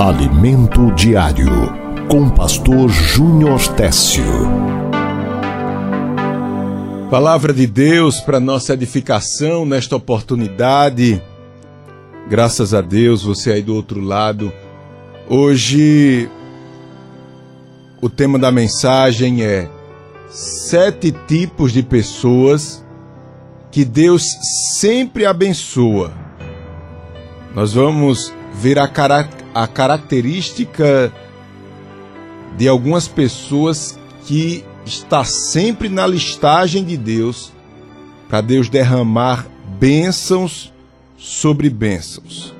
Alimento Diário, com Pastor Júnior Técio. Palavra de Deus para nossa edificação nesta oportunidade. Graças a Deus, você aí do outro lado. Hoje, o tema da mensagem é Sete tipos de pessoas que Deus sempre abençoa. Nós vamos ver a, a característica de algumas pessoas que está sempre na listagem de Deus para Deus derramar bênçãos sobre bênçãos.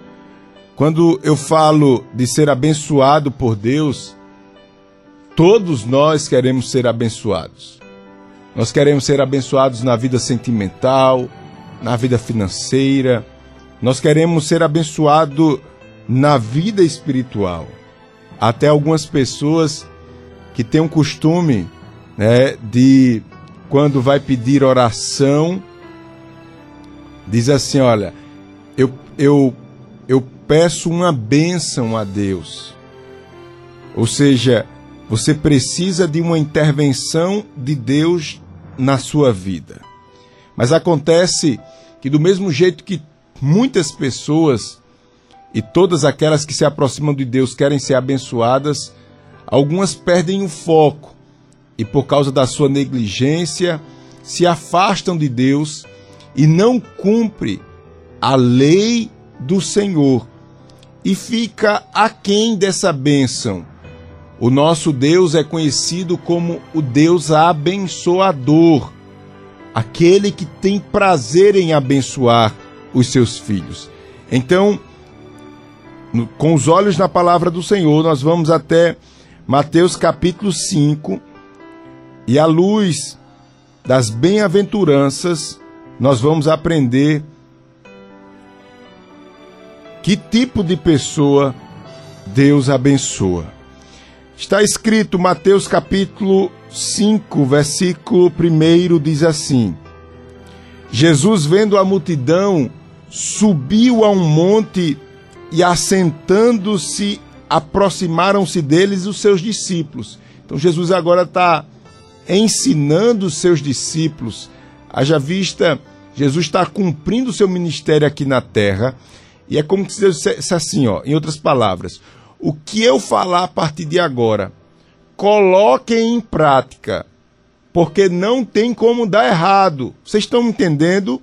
Quando eu falo de ser abençoado por Deus, todos nós queremos ser abençoados. Nós queremos ser abençoados na vida sentimental, na vida financeira. Nós queremos ser abençoados na vida espiritual. Até algumas pessoas que têm um costume né, de, quando vai pedir oração, diz assim: Olha, eu, eu, eu peço uma bênção a Deus. Ou seja, você precisa de uma intervenção de Deus na sua vida. Mas acontece que, do mesmo jeito que muitas pessoas e todas aquelas que se aproximam de Deus querem ser abençoadas, algumas perdem o foco e, por causa da sua negligência, se afastam de Deus e não cumpre a lei do Senhor e fica aquém dessa bênção. O nosso Deus é conhecido como o Deus abençoador, aquele que tem prazer em abençoar os seus filhos. Então, com os olhos na palavra do Senhor, nós vamos até Mateus capítulo 5, e à luz das bem-aventuranças, nós vamos aprender que tipo de pessoa Deus abençoa. Está escrito Mateus capítulo 5, versículo 1 diz assim: Jesus, vendo a multidão, subiu a um monte e assentando-se, aproximaram-se deles os seus discípulos. Então Jesus agora está ensinando os seus discípulos, haja vista, Jesus está cumprindo o seu ministério aqui na terra, e é como se Deus dissesse assim, ó, em outras palavras, o que eu falar a partir de agora, coloquem em prática, porque não tem como dar errado. Vocês estão entendendo?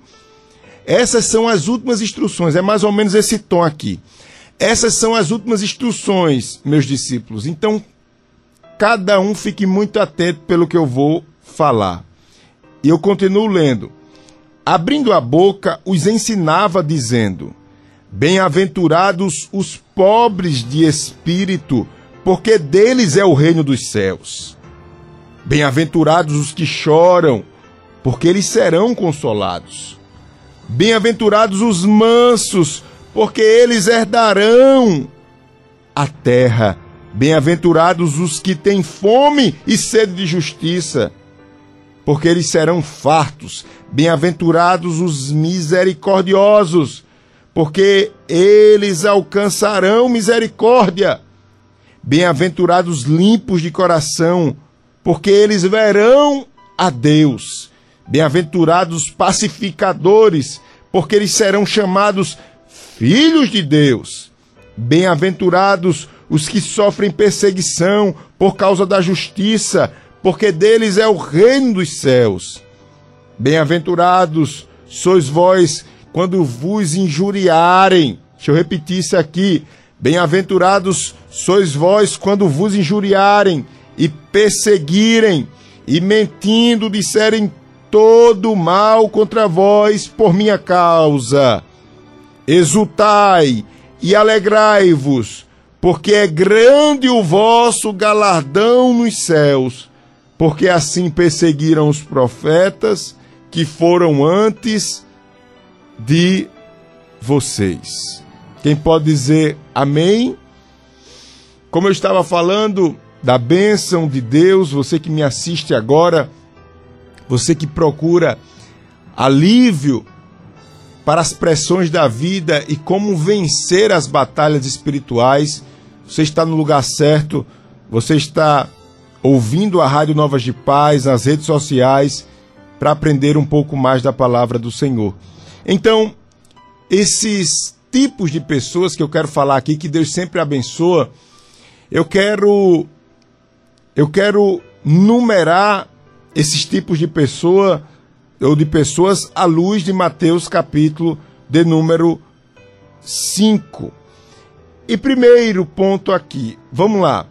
Essas são as últimas instruções, é mais ou menos esse tom aqui. Essas são as últimas instruções, meus discípulos. Então, cada um fique muito atento pelo que eu vou falar. E eu continuo lendo. Abrindo a boca, os ensinava, dizendo: Bem-aventurados os pobres de espírito, porque deles é o reino dos céus. Bem-aventurados os que choram, porque eles serão consolados. Bem-aventurados os mansos, porque eles herdarão a terra. Bem-aventurados os que têm fome e sede de justiça, porque eles serão fartos. Bem-aventurados os misericordiosos, porque eles alcançarão misericórdia. Bem-aventurados limpos de coração, porque eles verão a Deus. Bem-aventurados pacificadores, porque eles serão chamados filhos de Deus. Bem-aventurados os que sofrem perseguição por causa da justiça, porque deles é o reino dos céus. Bem-aventurados sois vós quando vos injuriarem. Deixa eu repetir isso aqui. Bem-aventurados sois vós quando vos injuriarem e perseguirem e mentindo disserem todo mal contra vós por minha causa exultai e alegrai-vos, porque é grande o vosso galardão nos céus, porque assim perseguiram os profetas que foram antes de vocês. Quem pode dizer amém? Como eu estava falando da bênção de Deus, você que me assiste agora, você que procura alívio para as pressões da vida e como vencer as batalhas espirituais, você está no lugar certo, você está ouvindo a Rádio Novas de Paz, nas redes sociais, para aprender um pouco mais da palavra do Senhor. Então, esses tipos de pessoas que eu quero falar aqui, que Deus sempre abençoa, eu quero eu quero numerar esses tipos de pessoa ou de pessoas à luz de Mateus capítulo de número 5. E primeiro ponto aqui, vamos lá.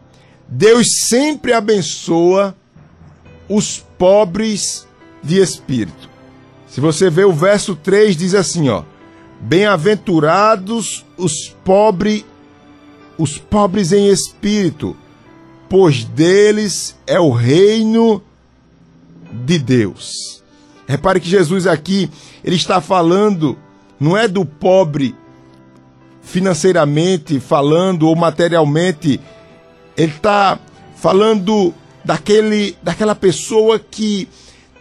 Deus sempre abençoa os pobres de espírito. Se você vê o verso 3 diz assim, ó: Bem-aventurados os pobres os pobres em espírito, pois deles é o reino de Deus. Repare que Jesus aqui, ele está falando, não é do pobre financeiramente falando ou materialmente, ele está falando daquele, daquela pessoa que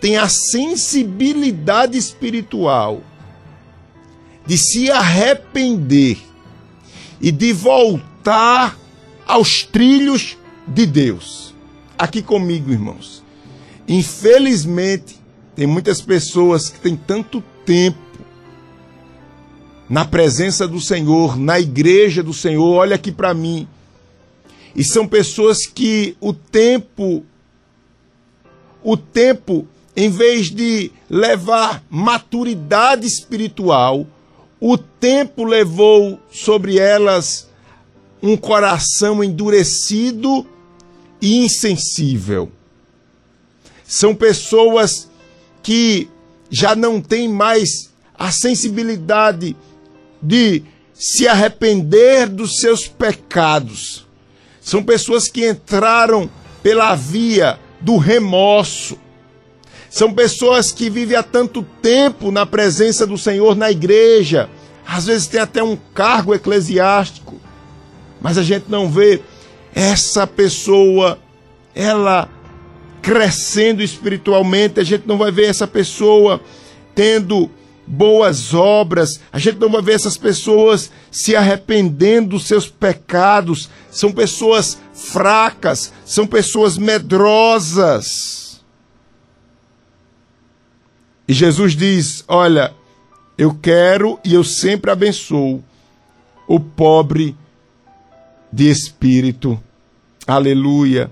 tem a sensibilidade espiritual de se arrepender e de voltar aos trilhos de Deus. Aqui comigo, irmãos. Infelizmente, tem muitas pessoas que têm tanto tempo na presença do Senhor, na igreja do Senhor, olha aqui para mim. E são pessoas que o tempo o tempo em vez de levar maturidade espiritual, o tempo levou sobre elas um coração endurecido e insensível. São pessoas que já não têm mais a sensibilidade de se arrepender dos seus pecados. São pessoas que entraram pela via do remorso, são pessoas que vivem há tanto tempo na presença do Senhor na igreja. Às vezes tem até um cargo eclesiástico. Mas a gente não vê essa pessoa, ela crescendo espiritualmente. A gente não vai ver essa pessoa tendo boas obras. A gente não vai ver essas pessoas se arrependendo dos seus pecados. São pessoas fracas, são pessoas medrosas. E Jesus diz: Olha, eu quero e eu sempre abençoo o pobre de espírito. Aleluia.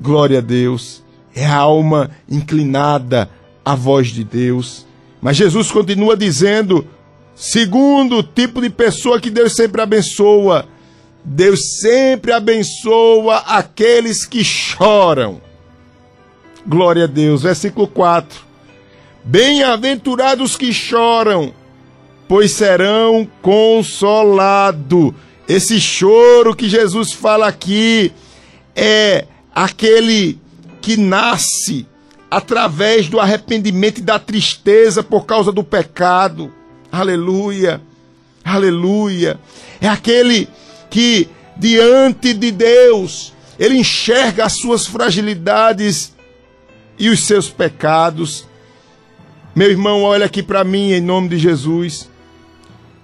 Glória a Deus. É a alma inclinada à voz de Deus. Mas Jesus continua dizendo: segundo tipo de pessoa que Deus sempre abençoa, Deus sempre abençoa aqueles que choram. Glória a Deus. Versículo 4. Bem-aventurados que choram, pois serão consolados. Esse choro que Jesus fala aqui é aquele que nasce através do arrependimento e da tristeza por causa do pecado. Aleluia, aleluia. É aquele que, diante de Deus, ele enxerga as suas fragilidades e os seus pecados meu irmão, olha aqui para mim em nome de Jesus.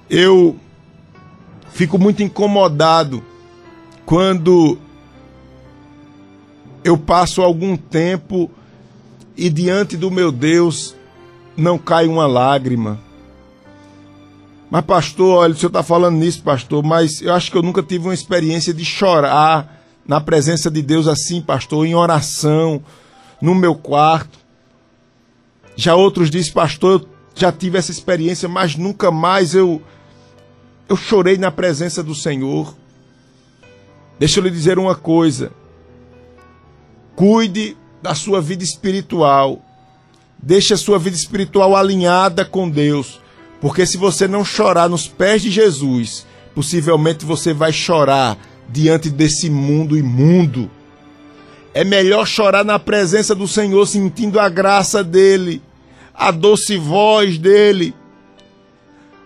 Eu fico muito incomodado quando eu passo algum tempo e diante do meu Deus não cai uma lágrima. Mas, pastor, olha, o senhor está falando nisso, pastor, mas eu acho que eu nunca tive uma experiência de chorar na presença de Deus assim, pastor, em oração, no meu quarto. Já outros dizem, pastor, eu já tive essa experiência, mas nunca mais eu eu chorei na presença do Senhor. Deixa eu lhe dizer uma coisa. Cuide da sua vida espiritual. Deixe a sua vida espiritual alinhada com Deus. Porque se você não chorar nos pés de Jesus, possivelmente você vai chorar diante desse mundo imundo. É melhor chorar na presença do Senhor, sentindo a graça dele, a doce voz dele,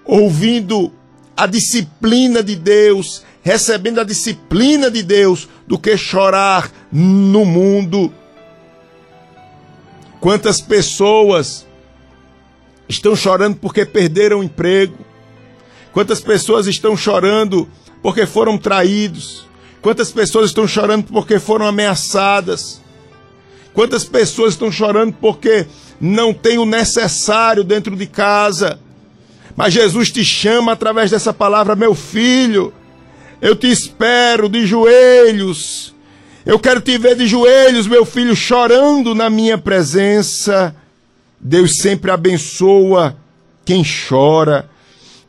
ouvindo a disciplina de Deus, recebendo a disciplina de Deus, do que chorar no mundo. Quantas pessoas estão chorando porque perderam o emprego? Quantas pessoas estão chorando porque foram traídos? Quantas pessoas estão chorando porque foram ameaçadas? Quantas pessoas estão chorando porque não tem o necessário dentro de casa? Mas Jesus te chama através dessa palavra, meu filho. Eu te espero de joelhos. Eu quero te ver de joelhos, meu filho, chorando na minha presença. Deus sempre abençoa quem chora,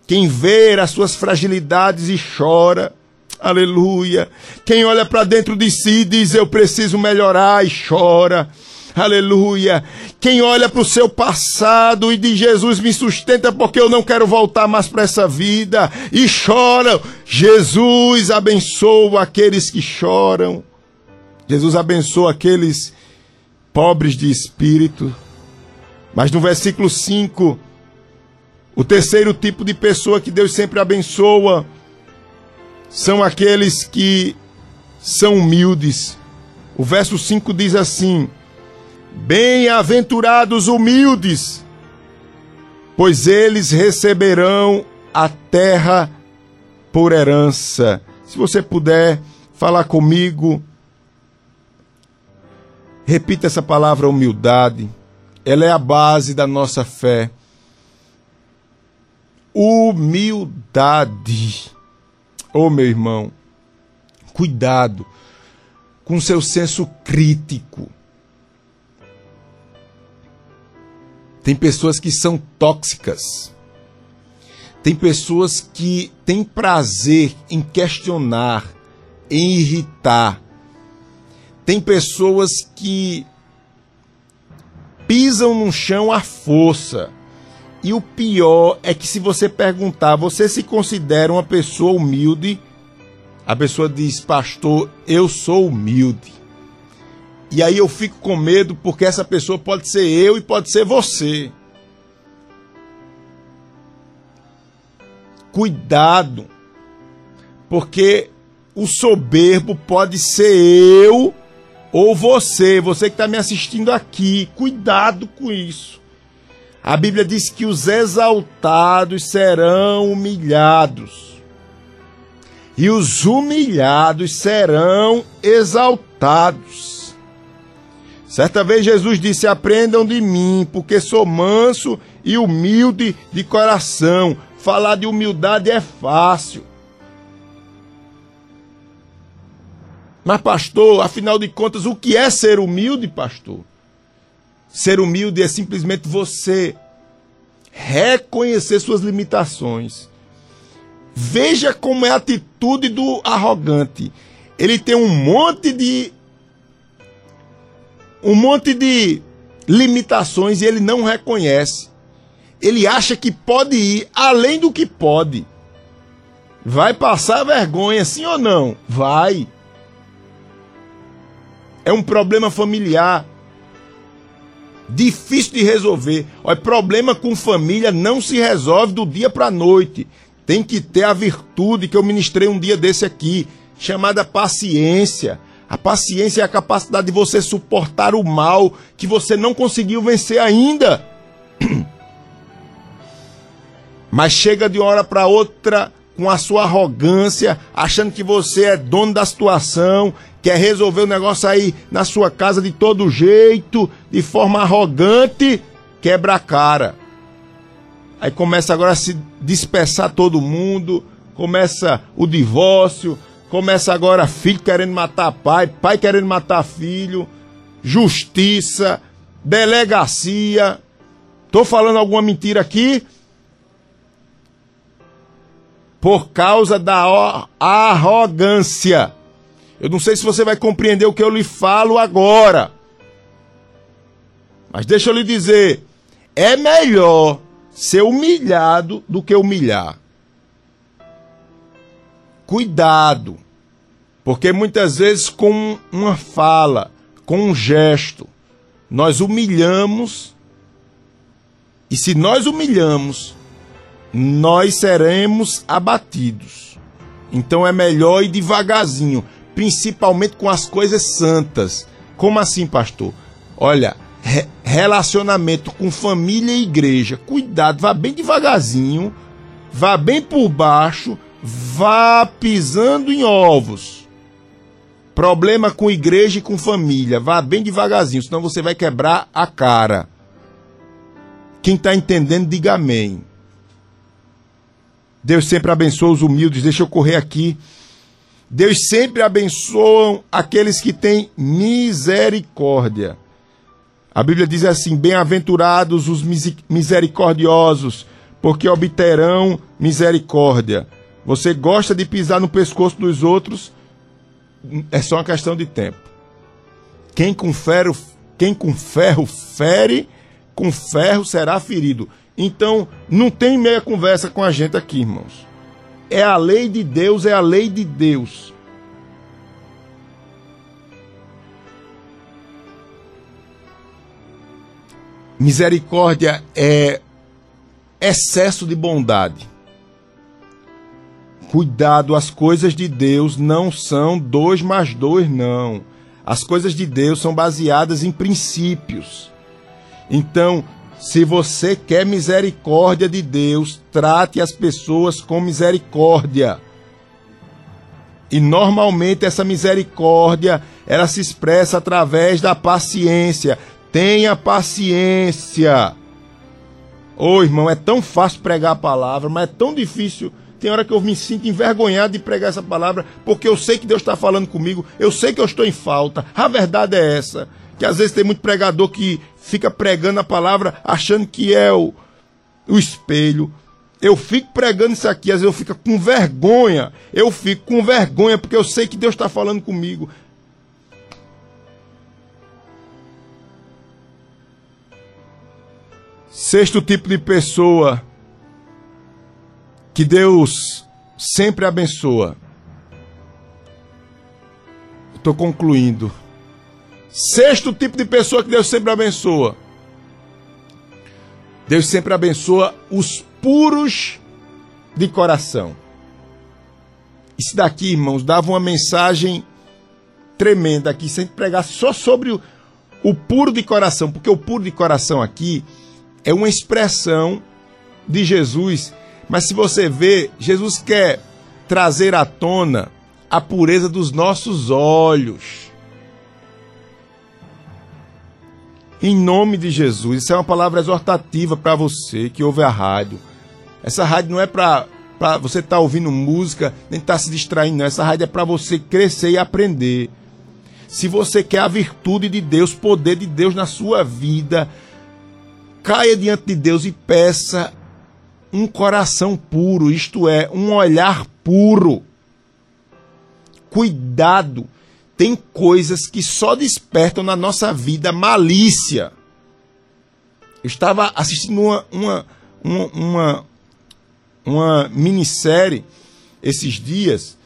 quem vê as suas fragilidades e chora. Aleluia. Quem olha para dentro de si e diz: Eu preciso melhorar e chora. Aleluia. Quem olha para o seu passado e diz: Jesus me sustenta porque eu não quero voltar mais para essa vida. E chora. Jesus abençoa aqueles que choram. Jesus abençoa aqueles pobres de espírito. Mas no versículo 5, o terceiro tipo de pessoa que Deus sempre abençoa são aqueles que são humildes. O verso 5 diz assim: Bem-aventurados humildes, pois eles receberão a terra por herança. Se você puder falar comigo, repita essa palavra humildade. Ela é a base da nossa fé. Humildade. Oh, meu irmão, cuidado com seu senso crítico. Tem pessoas que são tóxicas. Tem pessoas que têm prazer em questionar, em irritar. Tem pessoas que pisam no chão à força. E o pior é que se você perguntar, você se considera uma pessoa humilde? A pessoa diz, pastor, eu sou humilde. E aí eu fico com medo porque essa pessoa pode ser eu e pode ser você. Cuidado, porque o soberbo pode ser eu ou você, você que está me assistindo aqui. Cuidado com isso. A Bíblia diz que os exaltados serão humilhados, e os humilhados serão exaltados. Certa vez Jesus disse: Aprendam de mim, porque sou manso e humilde de coração. Falar de humildade é fácil. Mas, pastor, afinal de contas, o que é ser humilde, pastor? Ser humilde é simplesmente você reconhecer suas limitações. Veja como é a atitude do arrogante. Ele tem um monte de um monte de limitações e ele não reconhece. Ele acha que pode ir além do que pode. Vai passar vergonha, sim ou não? Vai. É um problema familiar difícil de resolver. Olha, problema com família não se resolve do dia para a noite. Tem que ter a virtude que eu ministrei um dia desse aqui, chamada paciência. A paciência é a capacidade de você suportar o mal que você não conseguiu vencer ainda. Mas chega de uma hora para outra com a sua arrogância, achando que você é dono da situação, quer resolver o negócio aí na sua casa de todo jeito, de forma arrogante, quebra a cara. Aí começa agora a se dispersar todo mundo, começa o divórcio, começa agora filho querendo matar pai, pai querendo matar filho, justiça, delegacia. Tô falando alguma mentira aqui? Por causa da arrogância. Eu não sei se você vai compreender o que eu lhe falo agora. Mas deixa eu lhe dizer: é melhor ser humilhado do que humilhar. Cuidado, porque muitas vezes com uma fala, com um gesto, nós humilhamos, e se nós humilhamos, nós seremos abatidos. Então é melhor ir devagarzinho principalmente com as coisas santas. Como assim, pastor? Olha, re relacionamento com família e igreja. Cuidado, vá bem devagarzinho, vá bem por baixo, vá pisando em ovos. Problema com igreja e com família. Vá bem devagarzinho, senão você vai quebrar a cara. Quem está entendendo, diga amém. Deus sempre abençoa os humildes. Deixa eu correr aqui. Deus sempre abençoa aqueles que têm misericórdia. A Bíblia diz assim: Bem-aventurados os misericordiosos, porque obterão misericórdia. Você gosta de pisar no pescoço dos outros? É só uma questão de tempo. Quem com ferro, quem com ferro fere, com ferro será ferido. Então, não tem meia conversa com a gente aqui, irmãos. É a lei de Deus, é a lei de Deus. Misericórdia é excesso de bondade. Cuidado, as coisas de Deus não são dois mais dois, não. As coisas de Deus são baseadas em princípios. Então, se você quer misericórdia de Deus, trate as pessoas com misericórdia. E normalmente essa misericórdia, ela se expressa através da paciência. Tenha paciência. Ô oh, irmão, é tão fácil pregar a palavra, mas é tão difícil. Tem hora que eu me sinto envergonhado de pregar essa palavra, porque eu sei que Deus está falando comigo, eu sei que eu estou em falta. A verdade é essa. Que às vezes tem muito pregador que fica pregando a palavra achando que é o, o espelho. Eu fico pregando isso aqui, às vezes eu fico com vergonha. Eu fico com vergonha porque eu sei que Deus está falando comigo. Sexto tipo de pessoa que Deus sempre abençoa. Estou concluindo. Sexto tipo de pessoa que Deus sempre abençoa. Deus sempre abençoa os puros de coração. Isso daqui, irmãos, dava uma mensagem tremenda aqui, se a gente pregasse só sobre o, o puro de coração, porque o puro de coração aqui é uma expressão de Jesus. Mas se você vê, Jesus quer trazer à tona a pureza dos nossos olhos. Em nome de Jesus, isso é uma palavra exortativa para você que ouve a rádio. Essa rádio não é para você estar tá ouvindo música, nem estar tá se distraindo, não. Essa rádio é para você crescer e aprender. Se você quer a virtude de Deus, poder de Deus na sua vida, caia diante de Deus e peça um coração puro, isto é, um olhar puro. Cuidado, tem coisas que só despertam na nossa vida malícia. Eu estava assistindo uma, uma, uma, uma, uma minissérie esses dias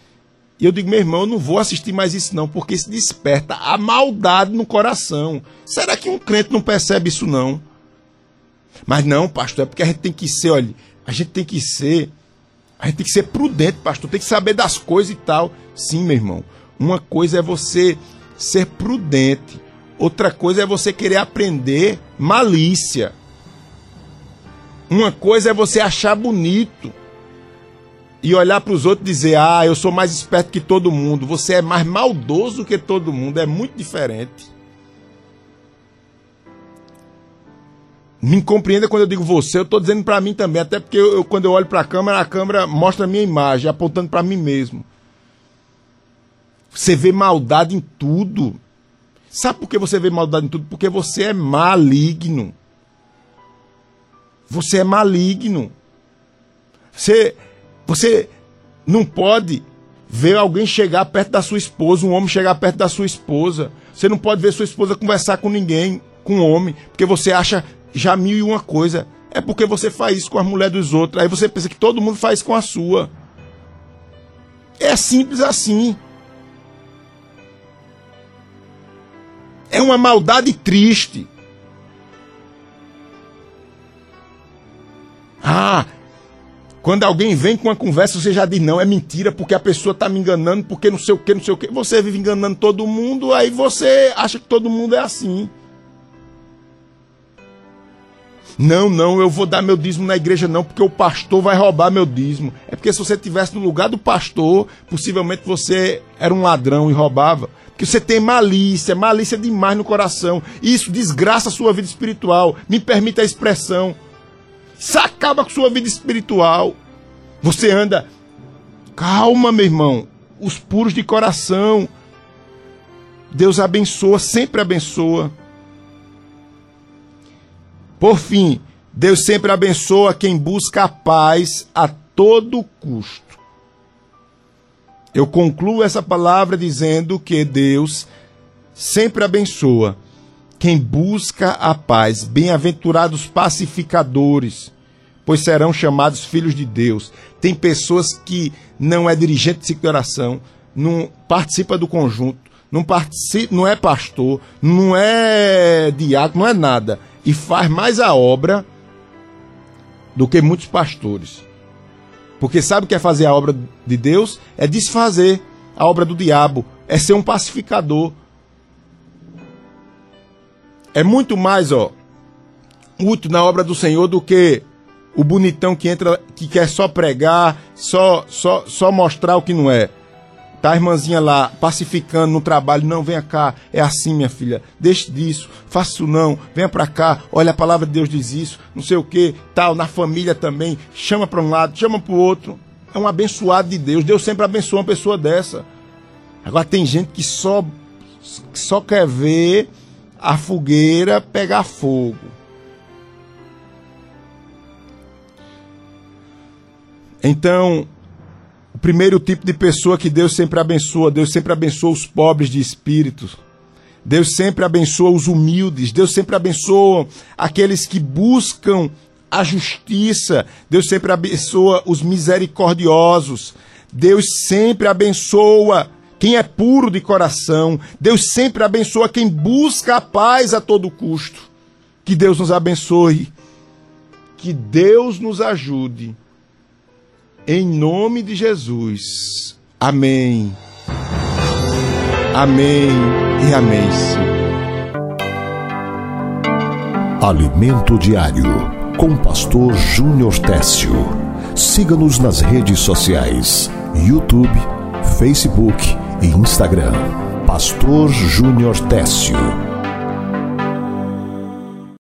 e eu digo, meu irmão, eu não vou assistir mais isso não, porque isso desperta a maldade no coração. Será que um crente não percebe isso não? Mas não, pastor, é porque a gente tem que ser, olha, a gente tem que ser, a gente tem que ser prudente, pastor, tem que saber das coisas e tal. Sim, meu irmão. Uma coisa é você ser prudente, outra coisa é você querer aprender malícia. Uma coisa é você achar bonito e olhar para os outros e dizer: "Ah, eu sou mais esperto que todo mundo". Você é mais maldoso que todo mundo, é muito diferente. Me compreenda quando eu digo você, eu estou dizendo para mim também, até porque eu, eu, quando eu olho para a câmera, a câmera mostra a minha imagem, apontando para mim mesmo. Você vê maldade em tudo. Sabe por que você vê maldade em tudo? Porque você é maligno. Você é maligno. Você, você não pode ver alguém chegar perto da sua esposa, um homem chegar perto da sua esposa. Você não pode ver sua esposa conversar com ninguém, com um homem, porque você acha já mil e uma coisa. É porque você faz isso com a mulher dos outros. Aí você pensa que todo mundo faz com a sua. É simples assim. É uma maldade triste. Ah, quando alguém vem com uma conversa, você já diz, não, é mentira, porque a pessoa está me enganando, porque não sei o que, não sei o que. Você vive enganando todo mundo, aí você acha que todo mundo é assim. Não, não, eu vou dar meu dízimo na igreja não, porque o pastor vai roubar meu dízimo. É porque se você tivesse no lugar do pastor, possivelmente você era um ladrão e roubava. Porque você tem malícia, malícia demais no coração. Isso desgraça a sua vida espiritual. Me permita a expressão. Isso acaba com sua vida espiritual. Você anda. Calma, meu irmão. Os puros de coração. Deus abençoa, sempre abençoa. Por fim, Deus sempre abençoa quem busca a paz a todo custo. Eu concluo essa palavra dizendo que Deus sempre abençoa quem busca a paz. Bem-aventurados pacificadores, pois serão chamados filhos de Deus. Tem pessoas que não é dirigente de oração, não participa do conjunto, não participa, não é pastor, não é diácono, não é nada e faz mais a obra do que muitos pastores. Porque sabe o que é fazer a obra de Deus? É desfazer a obra do diabo, é ser um pacificador. É muito mais, ó, útil na obra do Senhor do que o bonitão que entra, que quer só pregar, só, só, só mostrar o que não é. Tá a irmãzinha lá pacificando no trabalho, não, venha cá, é assim, minha filha, deixe disso, faça isso não, venha para cá, olha a palavra de Deus diz isso, não sei o que, tal, na família também, chama para um lado, chama para o outro. É um abençoado de Deus, Deus sempre abençoa uma pessoa dessa. Agora tem gente que só, que só quer ver a fogueira pegar fogo. Então, primeiro tipo de pessoa que Deus sempre abençoa. Deus sempre abençoa os pobres de espírito. Deus sempre abençoa os humildes. Deus sempre abençoa aqueles que buscam a justiça. Deus sempre abençoa os misericordiosos. Deus sempre abençoa quem é puro de coração. Deus sempre abençoa quem busca a paz a todo custo. Que Deus nos abençoe. Que Deus nos ajude em nome de Jesus. Amém. Amém e amém. Alimento Diário com Pastor Júnior Técio. Siga-nos nas redes sociais: YouTube, Facebook e Instagram. Pastor Júnior Técio.